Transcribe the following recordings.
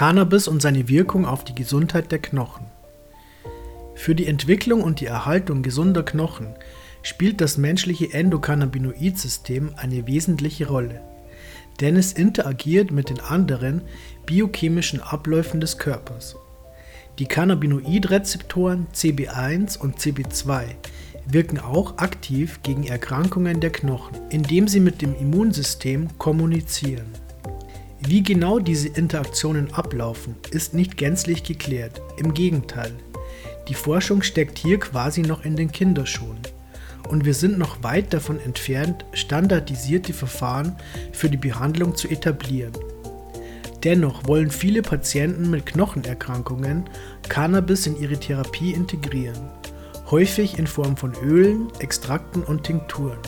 Cannabis und seine Wirkung auf die Gesundheit der Knochen. Für die Entwicklung und die Erhaltung gesunder Knochen spielt das menschliche Endokannabinoid-System eine wesentliche Rolle, denn es interagiert mit den anderen biochemischen Abläufen des Körpers. Die Cannabinoidrezeptoren CB1 und CB2 wirken auch aktiv gegen Erkrankungen der Knochen, indem sie mit dem Immunsystem kommunizieren. Wie genau diese Interaktionen ablaufen, ist nicht gänzlich geklärt. Im Gegenteil, die Forschung steckt hier quasi noch in den Kinderschuhen. Und wir sind noch weit davon entfernt, standardisierte Verfahren für die Behandlung zu etablieren. Dennoch wollen viele Patienten mit Knochenerkrankungen Cannabis in ihre Therapie integrieren, häufig in Form von Ölen, Extrakten und Tinkturen.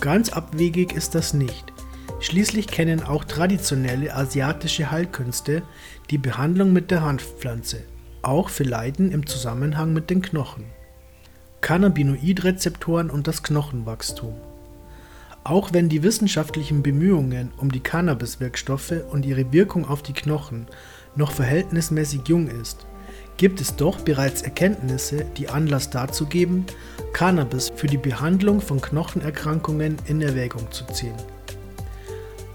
Ganz abwegig ist das nicht. Schließlich kennen auch traditionelle asiatische Heilkünste die Behandlung mit der Hanfpflanze, auch für Leiden im Zusammenhang mit den Knochen. Cannabinoidrezeptoren und das Knochenwachstum. Auch wenn die wissenschaftlichen Bemühungen um die Cannabiswirkstoffe und ihre Wirkung auf die Knochen noch verhältnismäßig jung ist, gibt es doch bereits Erkenntnisse, die Anlass dazu geben, Cannabis für die Behandlung von Knochenerkrankungen in Erwägung zu ziehen.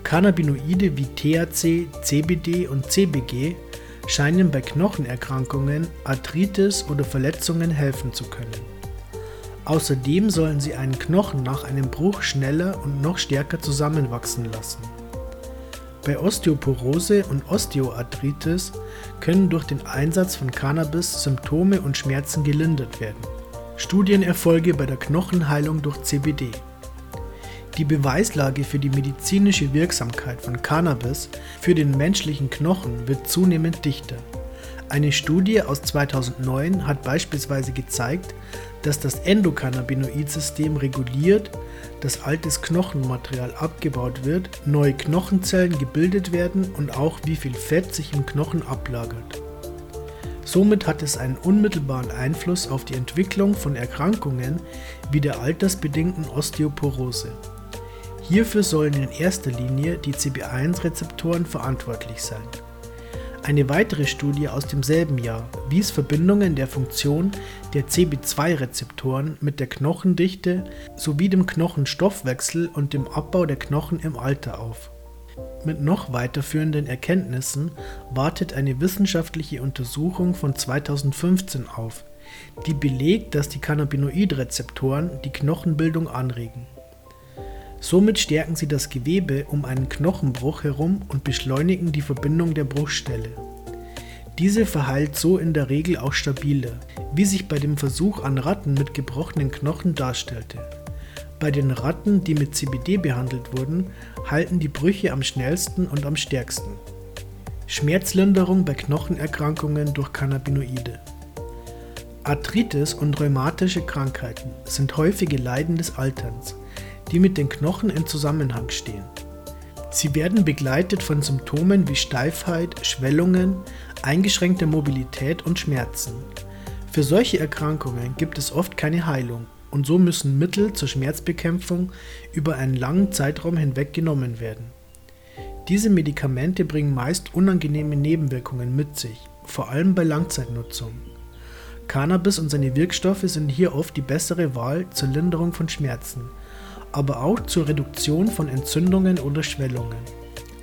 Cannabinoide wie THC, CBD und CBG scheinen bei Knochenerkrankungen, Arthritis oder Verletzungen helfen zu können. Außerdem sollen sie einen Knochen nach einem Bruch schneller und noch stärker zusammenwachsen lassen. Bei Osteoporose und Osteoarthritis können durch den Einsatz von Cannabis Symptome und Schmerzen gelindert werden. Studienerfolge bei der Knochenheilung durch CBD. Die Beweislage für die medizinische Wirksamkeit von Cannabis für den menschlichen Knochen wird zunehmend dichter. Eine Studie aus 2009 hat beispielsweise gezeigt, dass das Endokannabinoid-System reguliert, dass altes Knochenmaterial abgebaut wird, neue Knochenzellen gebildet werden und auch wie viel Fett sich im Knochen ablagert. Somit hat es einen unmittelbaren Einfluss auf die Entwicklung von Erkrankungen wie der altersbedingten Osteoporose. Hierfür sollen in erster Linie die CB1-Rezeptoren verantwortlich sein. Eine weitere Studie aus demselben Jahr wies Verbindungen der Funktion der CB2-Rezeptoren mit der Knochendichte sowie dem Knochenstoffwechsel und dem Abbau der Knochen im Alter auf. Mit noch weiterführenden Erkenntnissen wartet eine wissenschaftliche Untersuchung von 2015 auf, die belegt, dass die Cannabinoidrezeptoren die Knochenbildung anregen. Somit stärken sie das Gewebe um einen Knochenbruch herum und beschleunigen die Verbindung der Bruchstelle. Diese verheilt so in der Regel auch stabiler, wie sich bei dem Versuch an Ratten mit gebrochenen Knochen darstellte. Bei den Ratten, die mit CBD behandelt wurden, halten die Brüche am schnellsten und am stärksten. Schmerzlinderung bei Knochenerkrankungen durch Cannabinoide. Arthritis und rheumatische Krankheiten sind häufige Leiden des Alterns die mit den Knochen in Zusammenhang stehen. Sie werden begleitet von Symptomen wie Steifheit, Schwellungen, eingeschränkter Mobilität und Schmerzen. Für solche Erkrankungen gibt es oft keine Heilung und so müssen Mittel zur Schmerzbekämpfung über einen langen Zeitraum hinweg genommen werden. Diese Medikamente bringen meist unangenehme Nebenwirkungen mit sich, vor allem bei Langzeitnutzung. Cannabis und seine Wirkstoffe sind hier oft die bessere Wahl zur Linderung von Schmerzen, aber auch zur Reduktion von Entzündungen oder Schwellungen.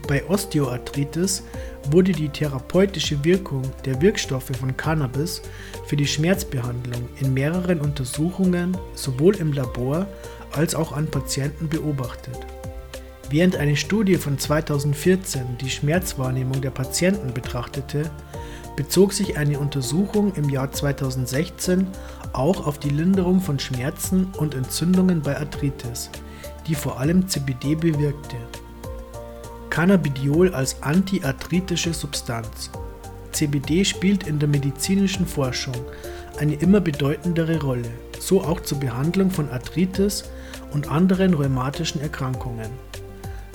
Bei Osteoarthritis wurde die therapeutische Wirkung der Wirkstoffe von Cannabis für die Schmerzbehandlung in mehreren Untersuchungen sowohl im Labor als auch an Patienten beobachtet. Während eine Studie von 2014 die Schmerzwahrnehmung der Patienten betrachtete, bezog sich eine Untersuchung im Jahr 2016 auch auf die Linderung von Schmerzen und Entzündungen bei Arthritis, die vor allem CBD bewirkte. Cannabidiol als antiarthritische Substanz. CBD spielt in der medizinischen Forschung eine immer bedeutendere Rolle, so auch zur Behandlung von Arthritis und anderen rheumatischen Erkrankungen.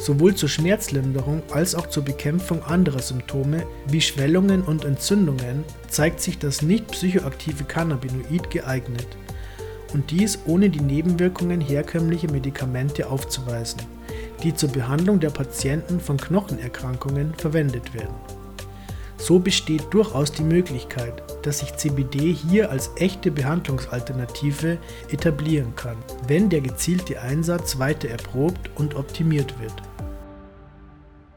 Sowohl zur Schmerzlinderung als auch zur Bekämpfung anderer Symptome wie Schwellungen und Entzündungen zeigt sich das nicht psychoaktive Cannabinoid geeignet und dies ohne die Nebenwirkungen herkömmlicher Medikamente aufzuweisen, die zur Behandlung der Patienten von Knochenerkrankungen verwendet werden. So besteht durchaus die Möglichkeit, dass sich CBD hier als echte Behandlungsalternative etablieren kann, wenn der gezielte Einsatz weiter erprobt und optimiert wird.